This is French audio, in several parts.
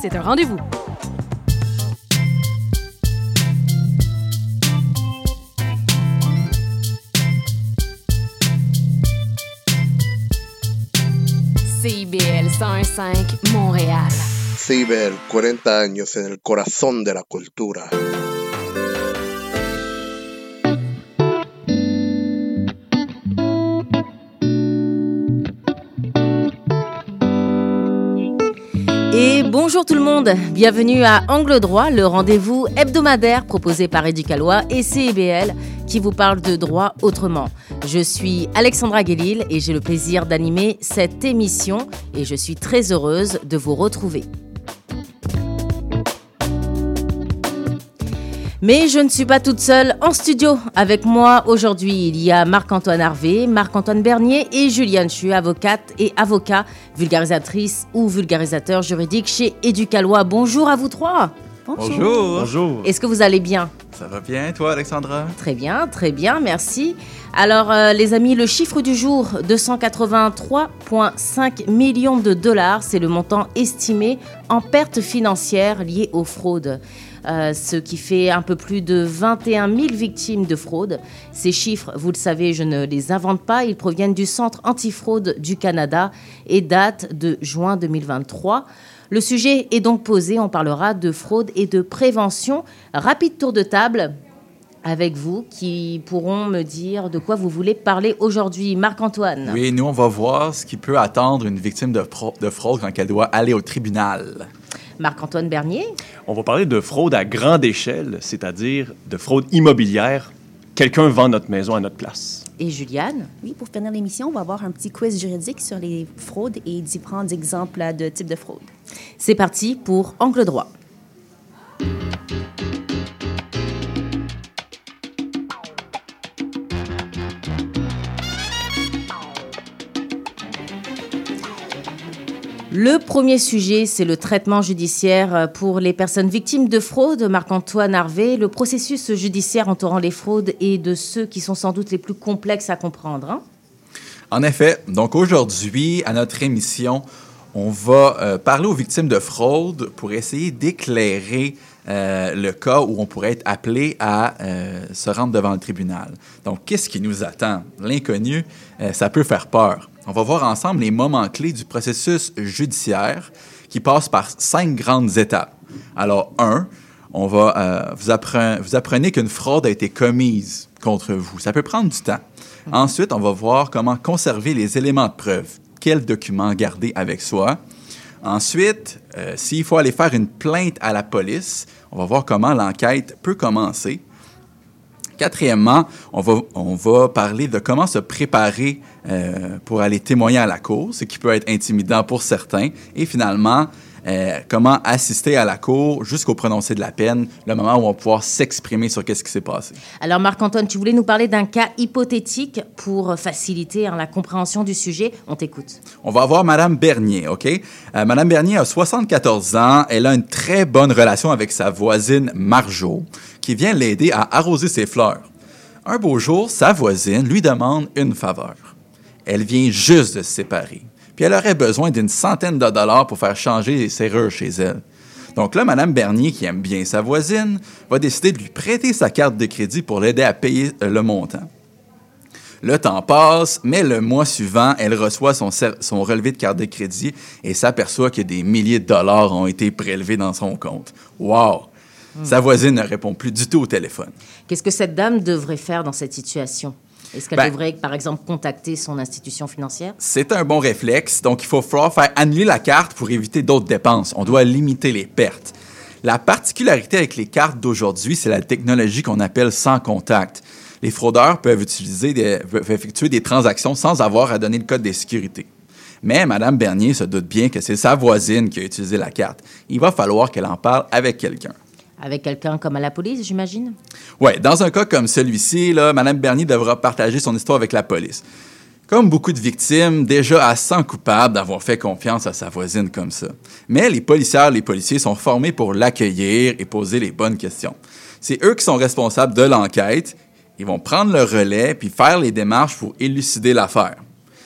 c'est un rendez-vous. CIBL 105 Montréal. CIBL, 40 años en el corazón de la cultura. Bonjour tout le monde, bienvenue à Angle Droit, le rendez-vous hebdomadaire proposé par Éducalois et CIBL qui vous parle de droit autrement. Je suis Alexandra Guélil et j'ai le plaisir d'animer cette émission et je suis très heureuse de vous retrouver. Mais je ne suis pas toute seule en studio. Avec moi aujourd'hui, il y a Marc-Antoine Harvé, Marc-Antoine Bernier et Juliane Chu, avocate et avocat, vulgarisatrice ou vulgarisateur juridique chez Éducalois. Bonjour à vous trois. Bonjour. Bonjour. Est-ce que vous allez bien? Ça va bien, toi, Alexandra? Très bien, très bien, merci. Alors, euh, les amis, le chiffre du jour, 283,5 millions de dollars, c'est le montant estimé en pertes financières liées aux fraudes. Euh, ce qui fait un peu plus de 21 000 victimes de fraude. Ces chiffres, vous le savez, je ne les invente pas, ils proviennent du Centre antifraude du Canada et datent de juin 2023. Le sujet est donc posé, on parlera de fraude et de prévention. Rapide tour de table avec vous qui pourront me dire de quoi vous voulez parler aujourd'hui. Marc-Antoine. Oui, nous, on va voir ce qui peut attendre une victime de, de fraude quand elle doit aller au tribunal. Marc-Antoine Bernier? On va parler de fraude à grande échelle, c'est-à-dire de fraude immobilière. Quelqu'un vend notre maison à notre place. Et Juliane? Oui, pour finir l'émission, on va avoir un petit quiz juridique sur les fraudes et différents exemples de types de fraude. C'est parti pour Angle droit. Le premier sujet, c'est le traitement judiciaire pour les personnes victimes de fraude. Marc-Antoine Harvé, le processus judiciaire entourant les fraudes est de ceux qui sont sans doute les plus complexes à comprendre. Hein? En effet, donc aujourd'hui, à notre émission, on va euh, parler aux victimes de fraude pour essayer d'éclairer euh, le cas où on pourrait être appelé à euh, se rendre devant le tribunal. Donc, qu'est-ce qui nous attend? L'inconnu, euh, ça peut faire peur. On va voir ensemble les moments clés du processus judiciaire qui passe par cinq grandes étapes. Alors, un, on va, vous, apprenez, vous apprenez qu'une fraude a été commise contre vous. Ça peut prendre du temps. Ensuite, on va voir comment conserver les éléments de preuve. Quels documents garder avec soi? Ensuite, s'il faut aller faire une plainte à la police, on va voir comment l'enquête peut commencer. Quatrièmement, on va, parler de comment se préparer euh, pour aller témoigner à la cour, ce qui peut être intimidant pour certains. Et finalement, euh, comment assister à la cour jusqu'au prononcé de la peine, le moment où on va pouvoir s'exprimer sur qu'est-ce qui s'est passé. Alors, Marc-Antoine, tu voulais nous parler d'un cas hypothétique pour faciliter hein, la compréhension du sujet. On t'écoute. On va voir Madame Bernier, OK? Euh, Madame Bernier a 74 ans. Elle a une très bonne relation avec sa voisine Marjo, qui vient l'aider à arroser ses fleurs. Un beau jour, sa voisine lui demande une faveur. Elle vient juste de se séparer puis elle aurait besoin d'une centaine de dollars pour faire changer les serrures chez elle. Donc là, Mme Bernier, qui aime bien sa voisine, va décider de lui prêter sa carte de crédit pour l'aider à payer euh, le montant. Le temps passe, mais le mois suivant, elle reçoit son, son relevé de carte de crédit et s'aperçoit que des milliers de dollars ont été prélevés dans son compte. Wow! Sa voisine ne répond plus du tout au téléphone. Qu'est-ce que cette dame devrait faire dans cette situation? Est-ce qu'elle ben, devrait, par exemple, contacter son institution financière? C'est un bon réflexe. Donc, il faut falloir faire annuler la carte pour éviter d'autres dépenses. On doit limiter les pertes. La particularité avec les cartes d'aujourd'hui, c'est la technologie qu'on appelle sans contact. Les fraudeurs peuvent, utiliser des, peuvent effectuer des transactions sans avoir à donner le code de sécurité. Mais Mme Bernier se doute bien que c'est sa voisine qui a utilisé la carte. Il va falloir qu'elle en parle avec quelqu'un. Avec quelqu'un comme la police, j'imagine? Oui, dans un cas comme celui-ci, Mme Bernier devra partager son histoire avec la police. Comme beaucoup de victimes, déjà à 100 coupables d'avoir fait confiance à sa voisine comme ça. Mais les policières, les policiers sont formés pour l'accueillir et poser les bonnes questions. C'est eux qui sont responsables de l'enquête. Ils vont prendre le relais puis faire les démarches pour élucider l'affaire.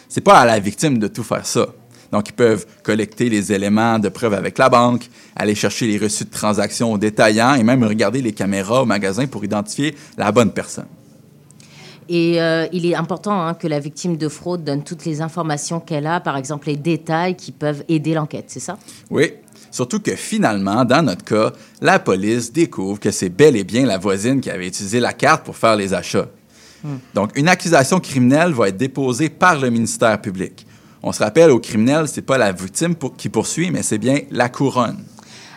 C'est pas à la victime de tout faire ça. Donc, ils peuvent collecter les éléments de preuve avec la banque, aller chercher les reçus de transactions aux détaillants et même regarder les caméras au magasin pour identifier la bonne personne. Et euh, il est important hein, que la victime de fraude donne toutes les informations qu'elle a, par exemple les détails qui peuvent aider l'enquête, c'est ça? Oui, Surtout que finalement, dans notre cas, la police découvre que c'est bel et bien la voisine qui avait utilisé la carte pour faire les achats. Donc, une accusation criminelle va être déposée par le ministère public. On se rappelle, au criminel, c'est pas la victime pour- qui poursuit, mais c'est bien la couronne.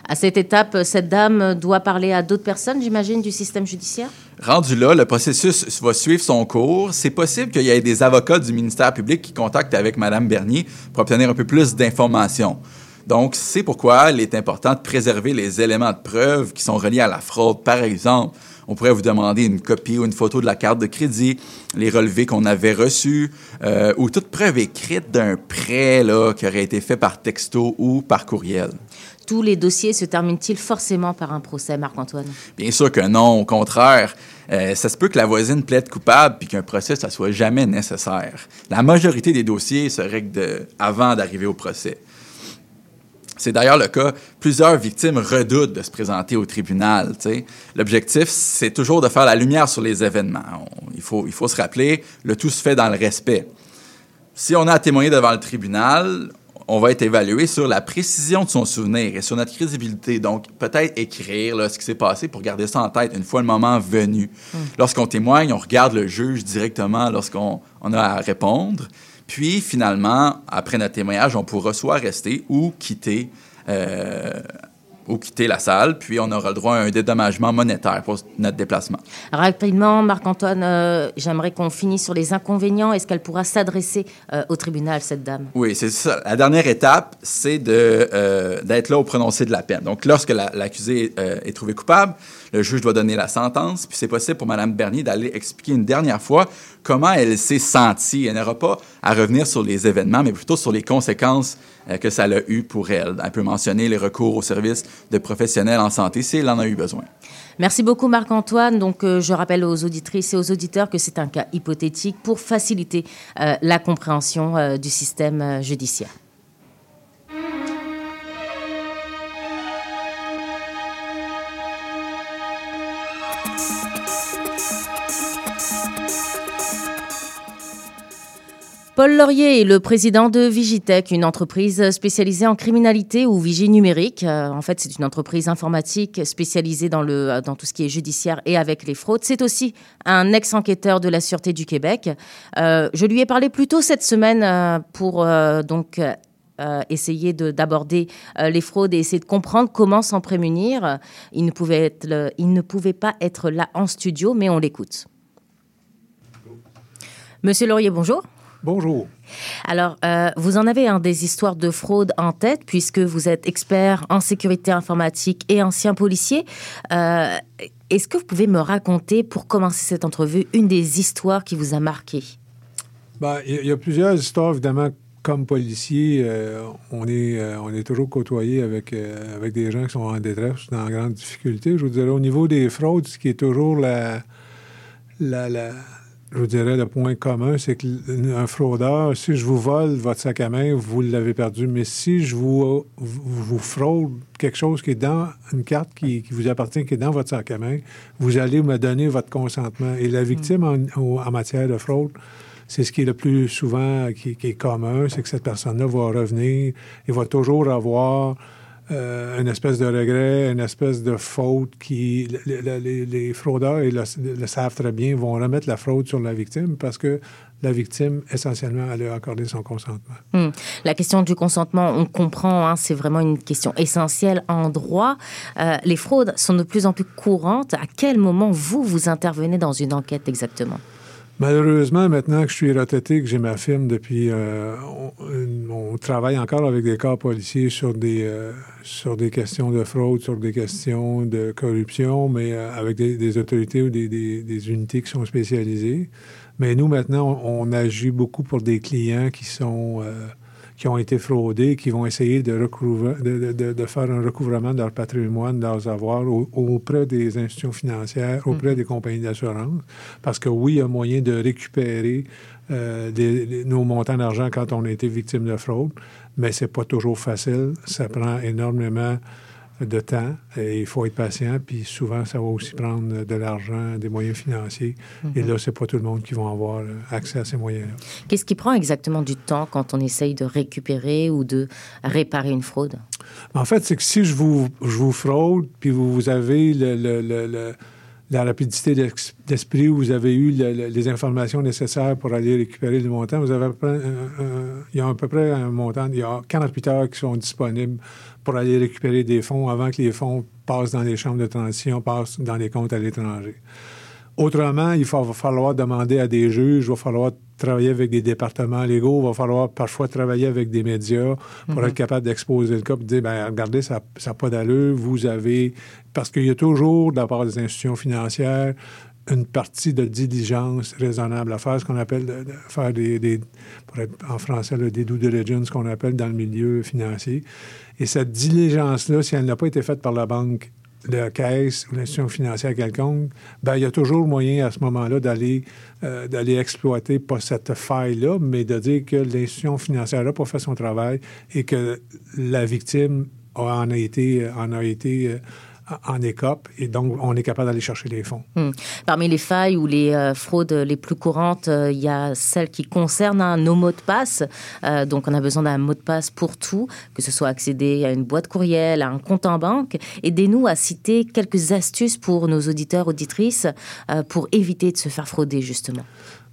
À cette étape, cette dame doit parler à d'autres personnes, j'imagine, du système judiciaire? Rendu là, le processus va suivre son cours. C'est possible qu'il y ait des avocats du ministère public qui contactent avec Mme Bernier pour obtenir un peu plus d'informations. Donc, c'est pourquoi il est important de préserver les éléments de preuve qui sont reliés à la fraude. Par exemple, on pourrait vous demander une copie ou une photo de la carte de crédit, les relevés qu'on avait reçus, euh, ou toute preuve écrite d'un prêt là, qui aurait été fait par texto ou par courriel. Tous les dossiers se terminent-ils forcément par un procès, Marc-Antoine? Bien sûr que non, au contraire. Euh, ça se peut que la voisine plaide coupable puis qu'un procès, ça soit jamais nécessaire. La majorité des dossiers se règlent de- avant d'arriver au procès. C'est d'ailleurs le cas. Plusieurs victimes redoutent de se présenter au tribunal. L'objectif, c'est toujours de faire la lumière sur les événements. On- il, faut, il faut se rappeler, le tout se fait dans le respect. Si on a à témoigner devant le tribunal, on va être évalué sur la précision de son souvenir et sur notre crédibilité. Donc, peut-être écrire là, ce qui s'est passé pour garder ça en tête une fois le moment venu. Lorsqu'on témoigne, on regarde le juge directement lorsqu'on on a à répondre. Puis, finalement, après notre témoignage, on pourra soit rester ou quitter, euh, ou quitter la salle. Puis, on aura le droit à un dédommagement monétaire pour notre déplacement. Rapidement, Marc-Antoine, euh, j'aimerais qu'on finisse sur les inconvénients. Est-ce qu'elle pourra s'adresser euh, au tribunal, cette dame? Oui, c'est ça. La dernière étape, c'est d'être là au prononcé de la peine. Donc, lorsque la- l'accusé est trouvé coupable, le juge doit donner la sentence, puis c'est possible pour Mme Bernier d'aller expliquer une dernière fois comment elle s'est sentie. Elle n'aura pas à revenir sur les événements, mais plutôt sur les conséquences euh, que ça a eu pour elle. Elle peut mentionner les recours au service de professionnels en santé si elle en a eu besoin. Merci beaucoup Marc-Antoine. Donc euh, je rappelle aux auditrices et aux auditeurs que c'est un cas hypothétique pour faciliter euh, la compréhension du système judiciaire. Paul Laurier est le président de Vigitech, une entreprise spécialisée en criminalité ou vigie numérique. Euh, en fait, c'est une entreprise informatique spécialisée dans, le, dans tout ce qui est judiciaire et avec les fraudes. C'est aussi un ex-enquêteur de la Sûreté du Québec. Euh, je lui ai parlé plus tôt cette semaine euh, pour euh, donc euh, essayer de- d'aborder euh, les fraudes et essayer de comprendre comment s'en prémunir. Il ne pouvait pas être là en studio, mais on l'écoute. Monsieur Laurier, bonjour. Bonjour. Alors, euh, vous en avez un des histoires de fraude en tête, puisque vous êtes expert en sécurité informatique et ancien policier. Euh, Est-ce que vous pouvez me raconter, pour commencer cette entrevue, une des histoires qui vous a marqué? Ben, Il y, a- il y a plusieurs histoires, évidemment. Comme policier, euh, on, est, on est toujours côtoyé avec, avec des gens qui sont en détresse, dans grande difficulté. Je vous dirais, au niveau des fraudes, ce qui est toujours la, la, la- je vous dirais, le point commun, c'est qu'un fraudeur, si je vous vole votre sac à main, vous l'avez perdu. Mais si je vous, vous, fraude quelque chose qui est dans une carte qui, vous appartient, qui est dans votre sac à main, vous allez me donner votre consentement. Et la victime en, en matière de fraude, c'est ce qui est le plus souvent qui, qui est commun, c'est que cette personne-là va revenir et va toujours avoir euh, une espèce de regret, une espèce de faute qui... le- le- les, fraudeurs, ils le, le savent très bien, vont remettre la fraude sur la victime parce que la victime, essentiellement, elle a accordé son consentement. Hmm. La question du consentement, on comprend, hein, c'est vraiment une question essentielle en droit. Euh, les fraudes sont de plus en plus courantes. À quel moment vous, vous intervenez dans une enquête exactement? Malheureusement, maintenant que je suis retraité, que j'ai ma firme depuis... euh, on, travaille encore avec des cas policiers sur des, euh, sur des questions de fraude, sur des questions de corruption, mais euh, avec des, autorités ou des, des- des unités qui sont spécialisées. Mais nous, maintenant, on, on agit beaucoup pour des clients qui sont... qui ont été fraudés, qui vont essayer de, recouvrer- de, de- de- de faire un recouvrement de leur patrimoine, de leurs avoirs au- auprès des institutions financières, auprès des compagnies d'assurance. Parce que oui, il y a moyen de récupérer euh, des- des- nos montants d'argent quand on a été victime de fraude, mais c'est pas toujours facile. Ça prend énormément de temps et il faut être patient. Puis souvent, ça va aussi prendre de l'argent, des moyens financiers. Et là, c'est pas tout le monde qui va avoir euh, accès à ces moyens-là. Qu'est-ce qui prend exactement du temps quand on essaye de récupérer ou de réparer une fraude? En fait, c'est que si je vous, je vous fraude, puis vous, vous avez le- le- le- le- la rapidité d'esprit, vous avez eu le- le- les informations nécessaires pour aller récupérer le montant, vous avez à peu près un- un- il y a à peu près un montant, il y a 48 heures qui sont disponibles pour aller récupérer des fonds avant que les fonds passent dans les chambres de transition, passent dans les comptes à l'étranger. Autrement, il va falloir demander à des juges, il va falloir travailler avec des départements légaux, il va falloir parfois travailler avec des médias pour être capable d'exposer le cas et de dire, ben regardez, ça n'a pas d'allure, vous avez... Parce qu'il y a toujours, de la part des institutions financières, une partie de diligence raisonnable à faire, ce qu'on appelle faire des, pour être en français, là, des due diligence qu'on appelle dans le milieu financier. Et cette diligence-là, si elle n'a pas été faite par la banque la caisse ou l'institution financière quelconque, ben, il y a toujours moyen à ce moment-là d'aller euh, exploiter pas cette faille-là, mais de dire que l'institution financière n'a pas fait son travail et que la victime en a été, en a été euh, en écope et donc on est capable d'aller chercher les fonds. Hmm. Parmi les failles ou les euh, fraudes les plus courantes, euh, il y a celles qui concernent hein, nos mots de passe. Euh, donc, on a besoin d'un mot de passe pour tout, que ce soit accéder à une boîte courriel, à un compte en banque. Aidez-nous à citer quelques astuces pour nos auditeurs, auditrices, pour éviter de se faire frauder, justement.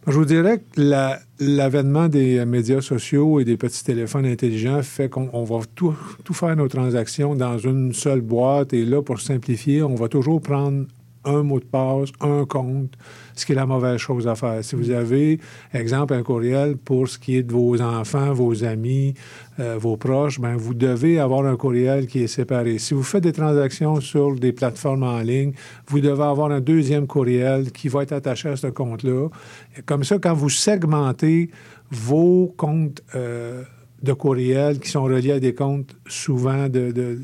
Je vous dirais que la- l'avènement des euh, médias sociaux et des petits téléphones intelligents fait qu'on on va tout, tout faire nos transactions dans une seule boîte. Et là, pour simplifier, on va toujours prendre un mot de passe, un compte, ce qui est la mauvaise chose à faire. Si vous avez, exemple, un courriel pour ce qui est de vos enfants, vos amis, euh, vos proches, ben, vous devez avoir un courriel qui est séparé. Si vous faites des transactions sur des plateformes en ligne, vous devez avoir un deuxième courriel qui va être attaché à ce compte-là. Comme ça, quand vous segmentez vos comptes euh, de courriel qui sont reliés à des comptes souvent de, de-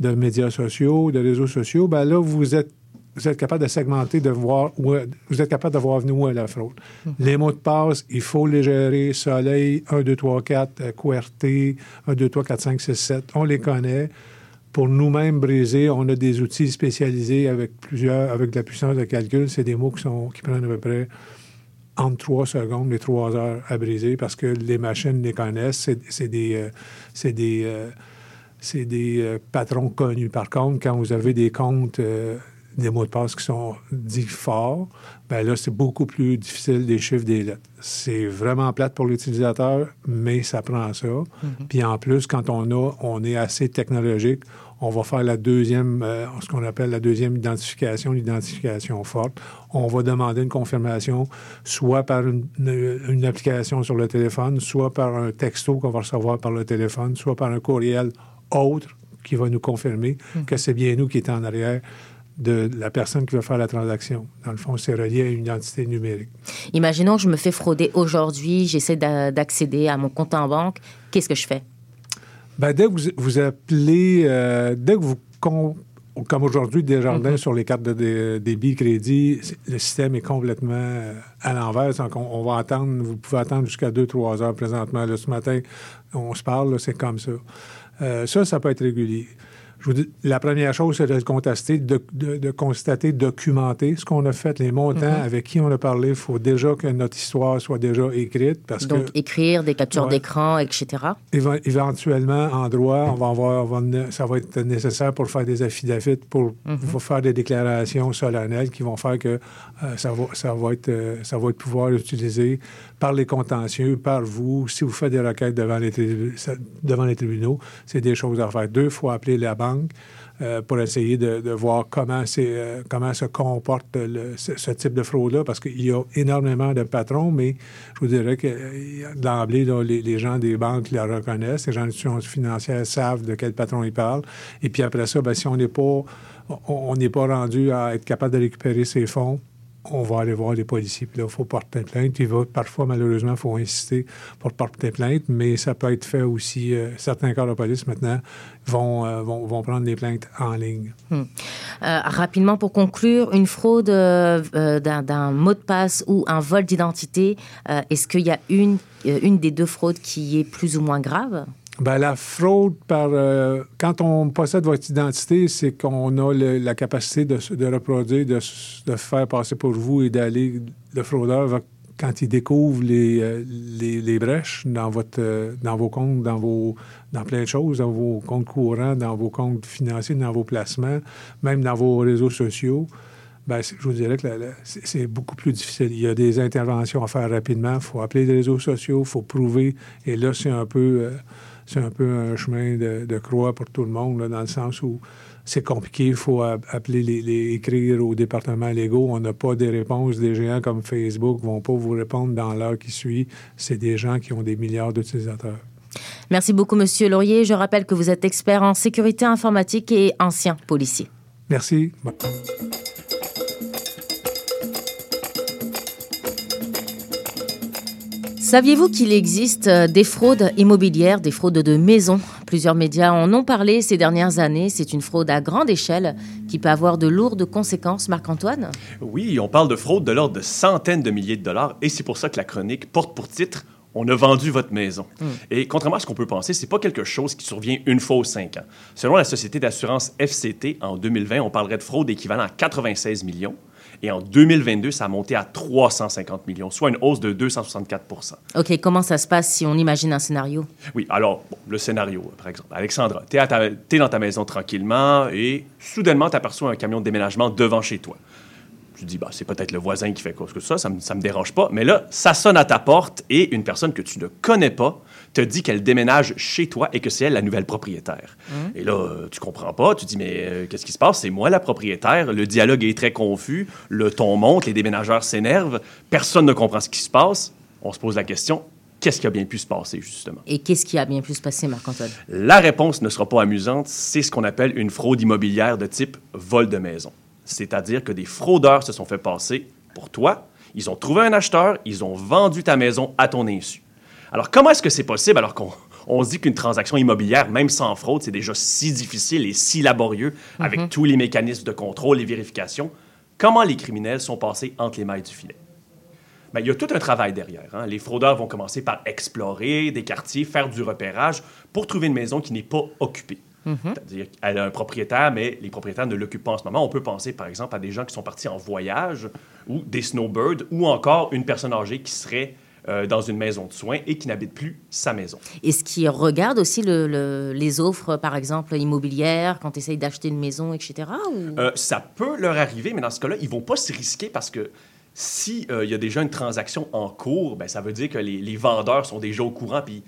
de médias sociaux, de réseaux sociaux, ben là, vous êtes vous êtes capable de segmenter, de voir où, vous êtes capable de voir venir où est la fraude. Les mots de passe, il faut les gérer. Soleil, 1, 2, 3, 4, euh, QWERTY, 1, 2, 3, 4, 5, 6, 7. On les connaît. Pour nous-mêmes briser, on a des outils spécialisés avec plusieurs, avec de la puissance de calcul. C'est des mots qui, sont, qui prennent à peu près entre 3 secondes et 3 heures à briser parce que les machines les connaissent. C'est c'est des, euh, c'est des, euh, c'est des euh, patrons connus. Par contre, quand vous avez des comptes, euh, des mots de passe qui sont dits forts, ben là, c'est beaucoup plus difficile des chiffres, des lettres. C'est vraiment plate pour l'utilisateur, mais ça prend ça. Puis en plus, quand on a, on est assez technologique, on va faire la deuxième, euh, ce qu'on appelle la deuxième identification, l'identification forte. On va demander une confirmation, soit par une, une- application sur le téléphone, soit par un texto qu'on va recevoir par le téléphone, soit par un courriel autre qui va nous confirmer que c'est bien nous qui est en arrière de la personne qui va faire la transaction. Dans le fond, c'est relié à une identité numérique. Imaginons que je me fais frauder aujourd'hui, j'essaie d'a- d'accéder à mon compte en banque. Qu'est-ce que je fais? Ben, dès que vous, vous appelez, euh, dès que vous, comme aujourd'hui, Desjardins sur les cartes de dé- débit, crédit, le système est complètement euh, à l'envers. Donc, on, on va attendre, vous pouvez attendre jusqu'à 2-3 heures présentement. Là, ce matin, on se parle, c'est comme ça. Euh, ça, ça peut être régulier. Je vous dis, la première chose, c'est de le contester, de, de- de constater, documenter ce qu'on a fait, les montants, avec qui on a parlé. Il faut déjà que notre histoire soit déjà écrite parce Donc, que... écrire des captures Ouais. d'écran, etc. Éve- éventuellement, en droit, on va avoir, on va- ça va être nécessaire pour faire des affidavits, pour, pour faire des déclarations solennelles qui vont faire que ça, va, ça, va être, euh, ça va être pouvoir utilisé par les contentieux, par vous. Si vous faites des requêtes devant les, devant les tribunaux, c'est des choses à faire. Deux fois appeler la banque euh, pour essayer de, voir comment, euh, comment se comporte le- ce, type de fraude-là, parce qu'il y a énormément de patrons, mais je vous dirais que euh, d'emblée, les, gens des banques la reconnaissent, les gens des institutions financières savent de quel patron ils parlent. Et puis après ça, ben, si on n'est pas, on n'est pas rendu à être capable de récupérer ces fonds, on va aller voir les policiers. Puis là, il faut porter plainte. Il va, parfois, malheureusement, il faut insister pour porter plainte, mais ça peut être fait aussi. euh, certains corps de police, maintenant, vont, euh, vont, vont prendre des plaintes en ligne. Euh, rapidement, pour conclure, une fraude d'un mot de passe ou un vol d'identité, est-ce qu'il y a une, une des deux fraudes qui est plus ou moins grave? Ben, la fraude par. euh, quand on possède votre identité, c'est qu'on a le- la capacité de, de reproduire, de, de faire passer pour vous et d'aller. Le fraudeur quand il découvre les, euh, les, les brèches dans, votre, euh, dans vos comptes, dans, vos, dans plein de choses, dans vos comptes courants, dans vos comptes financiers, dans vos placements, même dans vos réseaux sociaux, c'est- je vous dirais que c'est beaucoup plus difficile. Il y a des interventions à faire rapidement. Il faut appeler les réseaux sociaux, il faut prouver. Et là, c'est un peu, c'est un peu un chemin de, de croix pour tout le monde, là, dans le sens où c'est compliqué. Il faut appeler les, les- écrire aux départements légaux. On n'a pas des réponses. Des géants comme Facebook ne vont pas vous répondre dans l'heure qui suit. C'est des gens qui ont des milliards d'utilisateurs. Merci beaucoup, Monsieur Laurier. Je rappelle que vous êtes expert en sécurité informatique et ancien policier. Merci. Bon. Saviez-vous qu'il existe euh, des fraudes immobilières, des fraudes de maisons? Plusieurs médias en ont parlé ces dernières années. C'est une fraude à grande échelle qui peut avoir de lourdes conséquences. Marc-Antoine? Oui, on parle de fraude de l'ordre de centaines de milliers de dollars et c'est pour ça que la chronique porte pour titre On a vendu votre maison. Et contrairement à ce qu'on peut penser, c'est pas quelque chose qui survient une fois aux cinq ans. Selon la société d'assurance FCT, en 2020, on parlerait de fraude équivalent à 96 millions. Et en 2022, ça a monté à 350 millions, soit une hausse de 264% Ok, comment ça se passe si on imagine un scénario? Oui, alors, bon, le scénario, par exemple. Alexandra, tu es, dans ta maison tranquillement et soudainement, tu aperçois un camion de déménagement devant chez toi. Tu dis, bah, c'est peut-être le voisin qui fait quoi que ça, ça me, ça me dérange pas. Mais là, ça sonne à ta porte et une personne que tu ne connais pas te dit qu'elle déménage chez toi et que c'est elle la nouvelle propriétaire. Et là, euh, tu comprends pas, tu dis, mais euh, qu'est-ce qui se passe? C'est moi la propriétaire. Le dialogue est très confus, le ton monte, les déménageurs s'énervent, personne ne comprend ce qui se passe. On se pose la question, qu'est-ce qui a bien pu se passer, justement? Et qu'est-ce qui a bien pu se passer, Marc-Antoine? La réponse ne sera pas amusante, c'est ce qu'on appelle une fraude immobilière de type vol de maison. C'est-à-dire que des fraudeurs se sont fait passer pour toi, ils ont trouvé un acheteur, ils ont vendu ta maison à ton insu. Alors comment est-ce que c'est possible alors qu'on on se dit qu'une transaction immobilière, même sans fraude, c'est déjà si difficile et si laborieux avec tous les mécanismes de contrôle et vérification? Comment les criminels sont passés entre les mailles du filet? Ben, il y a tout un travail derrière. hein. Les fraudeurs vont commencer par explorer des quartiers, faire du repérage pour trouver une maison qui n'est pas occupée. C'est-à-dire qu'elle a un propriétaire, mais les propriétaires ne l'occupent pas en ce moment. On peut penser, par exemple, à des gens qui sont partis en voyage ou des snowbirds ou encore une personne âgée qui serait euh, dans une maison de soins et qui n'habite plus sa maison. Est-ce qu'ils regardent aussi le- le- les offres, par exemple, immobilières, quand tu essayes d'acheter une maison, etc. ou- Euh, ça peut leur arriver, mais dans ce cas-là, ils vont pas se risquer parce que si euh, y a déjà une transaction en cours, ben, ça veut dire que les, les vendeurs sont déjà au courant, puis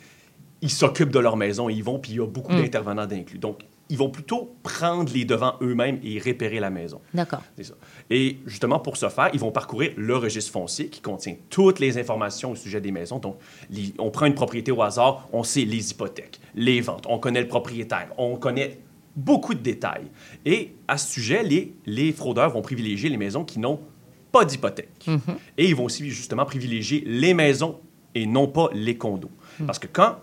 ils s'occupent de leur maison, ils vont, puis il y a beaucoup Mm. d'intervenants d'inclus. Donc, ils vont plutôt prendre les devants eux-mêmes et repérer la maison. D'accord. C'est ça. Et justement, pour ce faire, ils vont parcourir le registre foncier qui contient toutes les informations au sujet des maisons. Donc, les- on prend une propriété au hasard, on sait les hypothèques, les ventes, on connaît le propriétaire, on connaît beaucoup de détails. Et à ce sujet, les, les fraudeurs vont privilégier les maisons qui n'ont pas d'hypothèque. Et ils vont aussi justement privilégier les maisons et non pas les condos. Parce que quand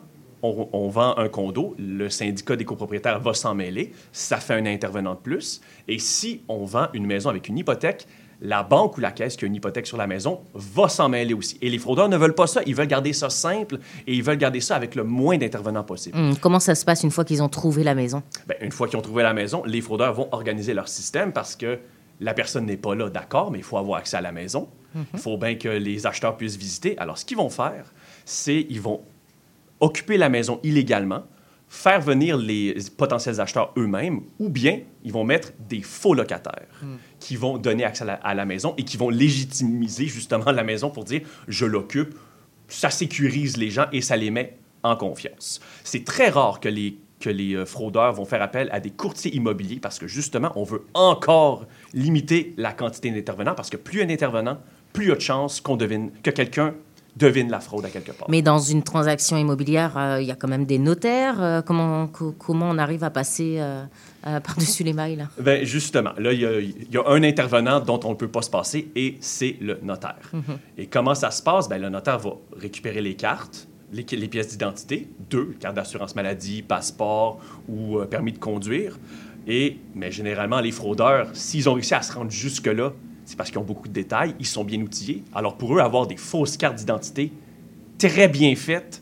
on, on vend un condo, le syndicat des copropriétaires va s'en mêler, ça fait un intervenant de plus. Et si on vend une maison avec une hypothèque, la banque ou la caisse qui a une hypothèque sur la maison va s'en mêler aussi. Et les fraudeurs ne veulent pas ça, ils veulent garder ça simple et ils veulent garder ça avec le moins d'intervenants possible. Hum, comment ça se passe une fois qu'ils ont trouvé la maison? Ben, une fois qu'ils ont trouvé la maison, les fraudeurs vont organiser leur système parce que la personne n'est pas là, d'accord, mais il faut avoir accès à la maison. Il faut bien que les acheteurs puissent visiter. Alors, ce qu'ils vont faire, c'est ils vont occuper la maison illégalement, faire venir les potentiels acheteurs eux-mêmes, ou bien ils vont mettre des faux locataires qui vont donner accès à la, à la maison et qui vont légitimiser justement la maison pour dire je l'occupe, ça sécurise les gens et ça les met en confiance. C'est très rare que les, que les euh, fraudeurs vont faire appel à des courtiers immobiliers parce que justement, on veut encore limiter la quantité d'intervenants parce que plus il y a d'intervenants, plus il y a de chances qu'on devine que quelqu'un devine la fraude à quelque part. Mais dans une transaction immobilière, euh, il y a quand même des notaires. euh, comment, co- comment on arrive à passer euh, par-dessus les mailles là? Ben, justement, là, il y, a- il y a un intervenant dont on ne peut pas se passer et c'est le notaire. Et comment ça se passe? Ben, le notaire va récupérer les cartes, les, les pièces d'identité, deux, carte d'assurance maladie, passeport ou permis de conduire. Et, mais généralement, les fraudeurs, s'ils ont réussi à se rendre jusque-là, c'est parce qu'ils ont beaucoup de détails, ils sont bien outillés. Alors pour eux, avoir des fausses cartes d'identité très bien faites,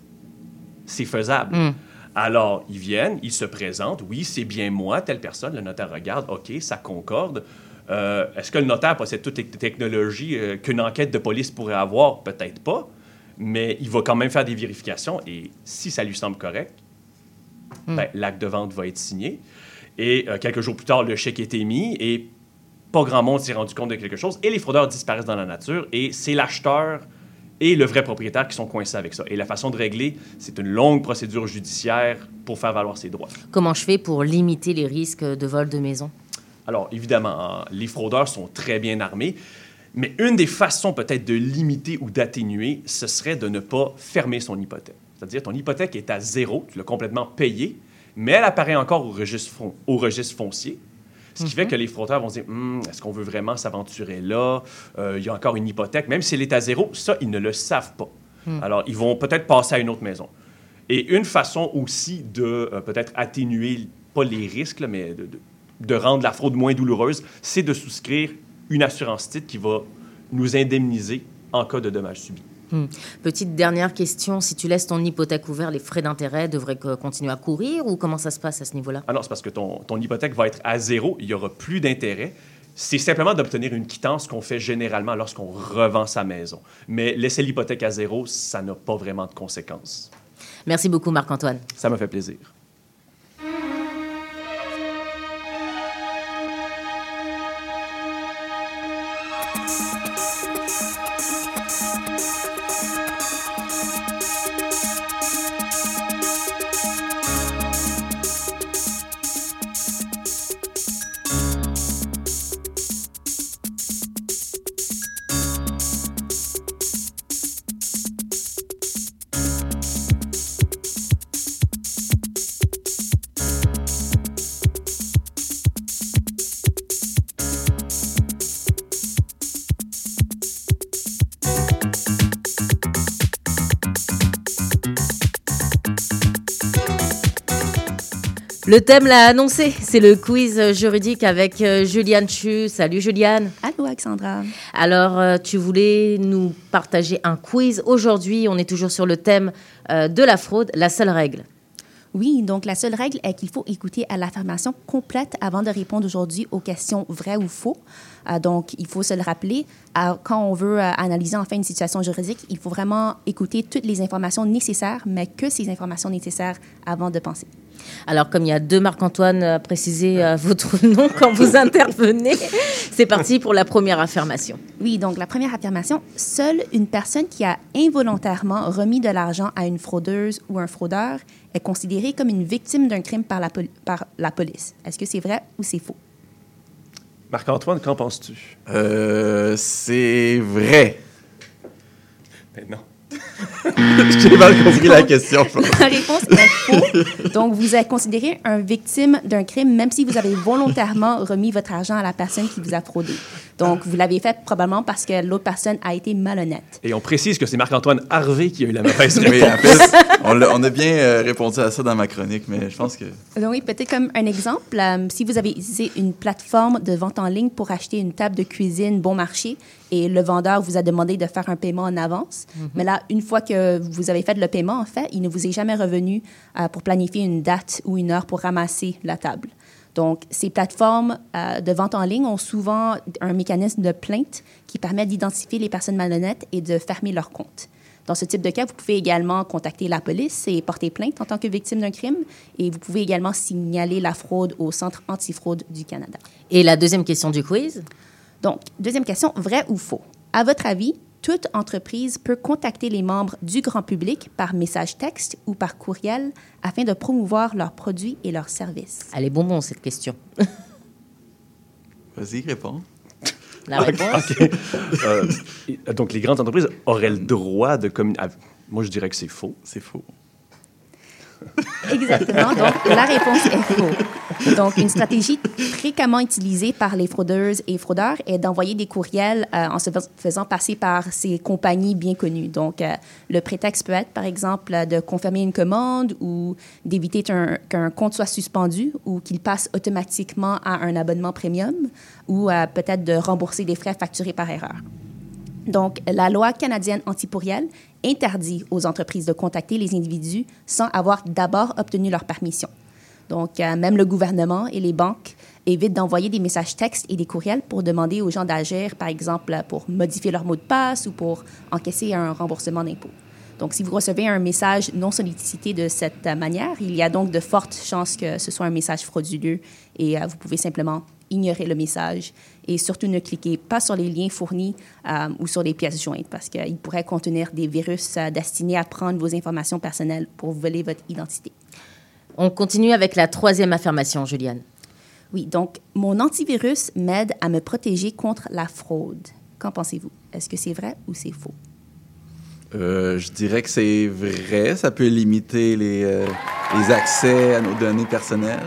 c'est faisable. Mm. Alors, ils viennent, ils se présentent. Oui, c'est bien moi, telle personne. Le notaire regarde. OK, ça concorde. Euh, Est-ce que le notaire possède toutes les technologies euh, qu'une enquête de police pourrait avoir? Peut-être pas. Mais il va quand même faire des vérifications. Et si ça lui semble correct, ben, l'acte de vente va être signé. Et euh, quelques jours plus tard, le chèque est émis et pas grand monde s'est rendu compte de quelque chose. Et les fraudeurs disparaissent dans la nature. Et c'est l'acheteur et le vrai propriétaire qui sont coincés avec ça. Et la façon de régler, c'est une longue procédure judiciaire pour faire valoir ses droits. Comment je fais pour limiter les risques de vol de maison? Alors, évidemment, hein, les fraudeurs sont très bien armés, mais une des façons peut-être de limiter ou d'atténuer, ce serait de ne pas fermer son hypothèque. C'est-à-dire, ton hypothèque est à zéro, tu l'as complètement payée, mais elle apparaît encore au registre, fon- au registre foncier. Ce qui fait que les fraudeurs vont se dire Hum, est-ce qu'on veut vraiment s'aventurer là? Euh, Il y a encore une hypothèque. Même si elle est à zéro, ça, ils ne le savent pas. Alors, ils vont peut-être passer à une autre maison. Et une façon aussi de euh, peut-être atténuer, pas les risques, là, mais de, de- de rendre la fraude moins douloureuse, c'est de souscrire une assurance titre qui va nous indemniser en cas de dommages subis. Petite dernière question, si tu laisses ton hypothèque ouverte, les frais d'intérêt devraient continuer à courir ou comment ça se passe à ce niveau-là? Ah non, c'est parce que ton, ton hypothèque va être à zéro, il n'y aura plus d'intérêt. C'est simplement d'obtenir une quittance qu'on fait généralement lorsqu'on revend sa maison. Mais laisser l'hypothèque à zéro, ça n'a pas vraiment de conséquences. Merci beaucoup Marc-Antoine. Ça me fait plaisir. Le thème l'a annoncé, c'est le quiz juridique avec euh, Juliane Chu. Salut Juliane. Allô, Alexandra. Alors, euh, tu voulais nous partager un quiz. Aujourd'hui, on est toujours sur le thème euh, de la fraude, la seule règle. Oui, donc la seule règle est qu'il faut écouter à l'affirmation complète avant de répondre aujourd'hui aux questions vraies ou faux. Euh, donc, il faut se le rappeler. euh, quand on veut euh, analyser enfin une situation juridique, il faut vraiment écouter toutes les informations nécessaires, mais que ces informations nécessaires avant de penser. Alors, comme il y a deux Marc-Antoine, euh, précisez euh, votre nom quand vous intervenez. C'est parti pour la première affirmation. Oui, donc la première affirmation, seule une personne qui a involontairement remis de l'argent à une fraudeuse ou un fraudeur est considérée comme une victime d'un crime par la, pol- par la police. Est-ce que c'est vrai ou c'est faux? Marc-Antoine, qu'en penses-tu? Euh, c'est vrai. Ben non. J'ai mal compris la question. La réponse est faux. Donc, vous êtes considéré un victime d'un crime, même si vous avez volontairement remis votre argent à la personne qui vous a fraudé. Donc, vous l'avez fait probablement parce que l'autre personne a été malhonnête. Et on précise que c'est Marc-Antoine Harvey qui a eu la mauvaise réponse. Oui, en fait, on, a bien euh, répondu à ça dans ma chronique, mais je pense que. Donc, oui, peut-être comme un exemple, euh, si vous avez utilisé une plateforme de vente en ligne pour acheter une table de cuisine bon marché et le vendeur vous a demandé de faire un paiement en avance, mais là, une fois que vous avez fait le paiement, en fait, il ne vous est jamais revenu euh, pour planifier une date ou une heure pour ramasser la table. Donc, ces plateformes euh, de vente en ligne ont souvent un mécanisme de plainte qui permet d'identifier les personnes malhonnêtes et de fermer leur compte. Dans ce type de cas, vous pouvez également contacter la police et porter plainte en tant que victime d'un crime. Et vous pouvez également signaler la fraude au Centre antifraude du Canada. Et la deuxième question du quiz? Donc, deuxième question, vrai ou faux? À votre avis, toute entreprise peut contacter les membres du grand public par message texte ou par courriel afin de promouvoir leurs produits et leurs services. Elle est bonbon, cette question. Vas-y, réponds. La réponse? OK. Euh, donc, les grandes entreprises auraient le droit de communiquer. Moi, je dirais que c'est faux. C'est faux. Exactement. Donc, la réponse est faux. Donc, une stratégie fréquemment utilisée par les fraudeuses et fraudeurs est d'envoyer des courriels euh, en se fais- faisant passer par ces compagnies bien connues. Donc, euh, le prétexte peut être, par exemple, de confirmer une commande ou d'éviter qu'un qu'un compte soit suspendu ou qu'il passe automatiquement à un abonnement premium ou euh, peut-être de rembourser des frais facturés par erreur. Donc, la loi canadienne antipourrielle interdit aux entreprises de contacter les individus sans avoir d'abord obtenu leur permission. Donc, euh, même le gouvernement et les banques évitent d'envoyer des messages textes et des courriels pour demander aux gens d'agir, par exemple, pour modifier leur mot de passe ou pour encaisser un remboursement d'impôts. Donc, si vous recevez un message non sollicité de cette manière, il y a donc de fortes chances que ce soit un message frauduleux et euh, vous pouvez simplement ignorer le message et surtout ne cliquez pas sur les liens fournis euh, ou sur les pièces jointes parce qu'ils pourraient contenir des virus euh, destinés à prendre vos informations personnelles pour voler votre identité. On continue avec la troisième affirmation, Juliane. Oui, donc mon antivirus m'aide à me protéger contre la fraude. Qu'en pensez-vous? Est-ce que c'est vrai ou c'est faux? Euh, je dirais que c'est vrai. Ça peut limiter les, euh, les accès à nos données personnelles.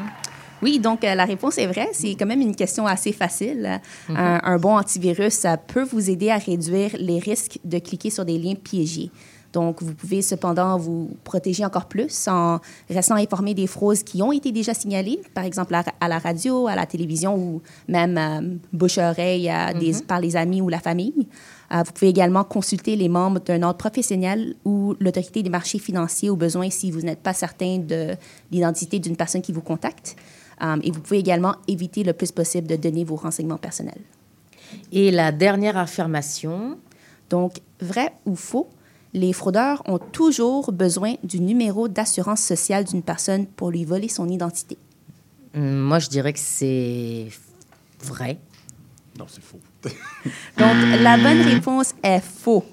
Oui, donc euh, la réponse est vraie. C'est quand même une question assez facile. un, un bon antivirus, ça peut vous aider à réduire les risques de cliquer sur des liens piégés. Donc, vous pouvez cependant vous protéger encore plus en restant informé des fraudes qui ont été déjà signalées, par exemple à, à la radio, à la télévision ou même euh, bouche à oreille à des- par les amis ou la famille. Euh, vous pouvez également consulter les membres d'un ordre professionnel ou l'autorité des marchés financiers au besoin si vous n'êtes pas certain de l'identité d'une personne qui vous contacte. Euh, et vous pouvez également éviter le plus possible de donner vos renseignements personnels. Et la dernière affirmation, Donc, vrai ou faux, les fraudeurs ont toujours besoin du numéro d'assurance sociale d'une personne pour lui voler son identité. hum, moi je dirais que c'est vrai. Non, c'est faux. Donc, la bonne réponse est faux.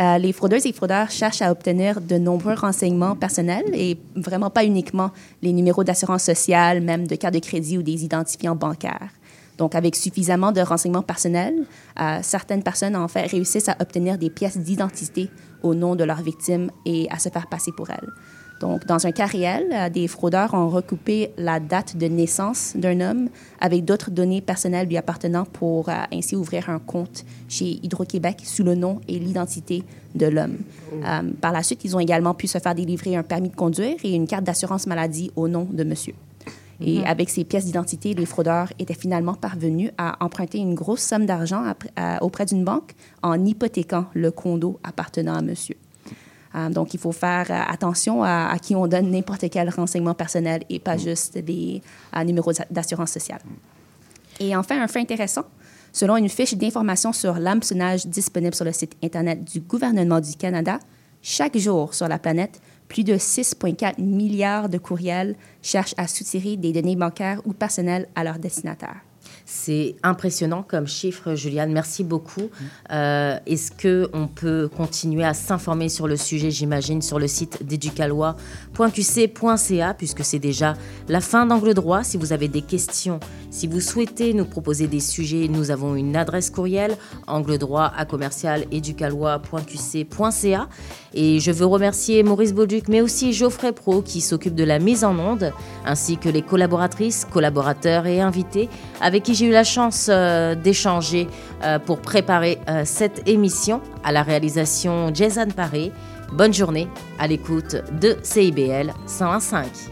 Euh, les fraudeuses et fraudeurs cherchent à obtenir de nombreux renseignements personnels et vraiment pas uniquement les numéros d'assurance sociale, même de carte de crédit ou des identifiants bancaires. Donc, avec suffisamment de renseignements personnels, euh, certaines personnes, en fait, réussissent à obtenir des pièces d'identité au nom de leurs victimes et à se faire passer pour elles. Donc, dans un cas réel, euh, des fraudeurs ont recoupé la date de naissance d'un homme avec d'autres données personnelles lui appartenant pour euh, ainsi ouvrir un compte chez Hydro-Québec sous le nom et l'identité de l'homme. Euh, par la suite, ils ont également pu se faire délivrer un permis de conduire et une carte d'assurance maladie au nom de monsieur. Et avec ces pièces d'identité, les fraudeurs étaient finalement parvenus à emprunter une grosse somme d'argent auprès d'une banque en hypothéquant le condo appartenant à monsieur. Euh, donc, il faut faire euh, attention à, à qui on donne n'importe quel renseignement personnel et pas juste des euh, numéros d'a- d'assurance sociale. Et enfin, un fait intéressant, selon une fiche d'information sur l'hameçonnage disponible sur le site Internet du gouvernement du Canada, chaque jour sur la planète, plus de 6,4 milliards de courriels cherchent à soutirer des données bancaires ou personnelles à leurs destinataires. C'est impressionnant comme chiffre, Juliane. Merci beaucoup. Euh, Est-ce qu'on peut continuer à s'informer sur le sujet, j'imagine, sur le site d'éducalois.qc.ca, puisque c'est déjà la fin d'Angle droit. Si vous avez des questions, si vous souhaitez nous proposer des sujets, nous avons une adresse courriel, angle droit à commercial éducalois.qc.ca. Et je veux remercier Maurice Bauduc, mais aussi Geoffrey Pro, qui s'occupe de la mise en onde, ainsi que les collaboratrices, collaborateurs et invités avec qui j'ai eu la chance euh, d'échanger euh, pour préparer euh, cette émission. À la réalisation, Jason Paré. Bonne journée à l'écoute de CIBL 101.5.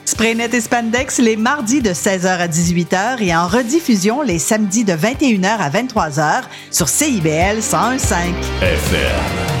Spraynet et Spandex les mardis de 16h à 18h et en rediffusion les samedis de 21h à 23h sur CIBL 101.5. FM.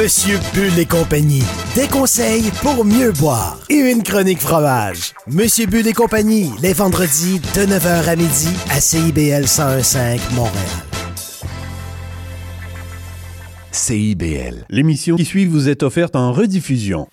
Monsieur Bull et compagnie. Des conseils pour mieux boire. Et une chronique fromage. Monsieur Bull et compagnie, les vendredis de 9h à midi à CIBL 101.5 Montréal. CIBL. L'émission qui suit vous est offerte en rediffusion.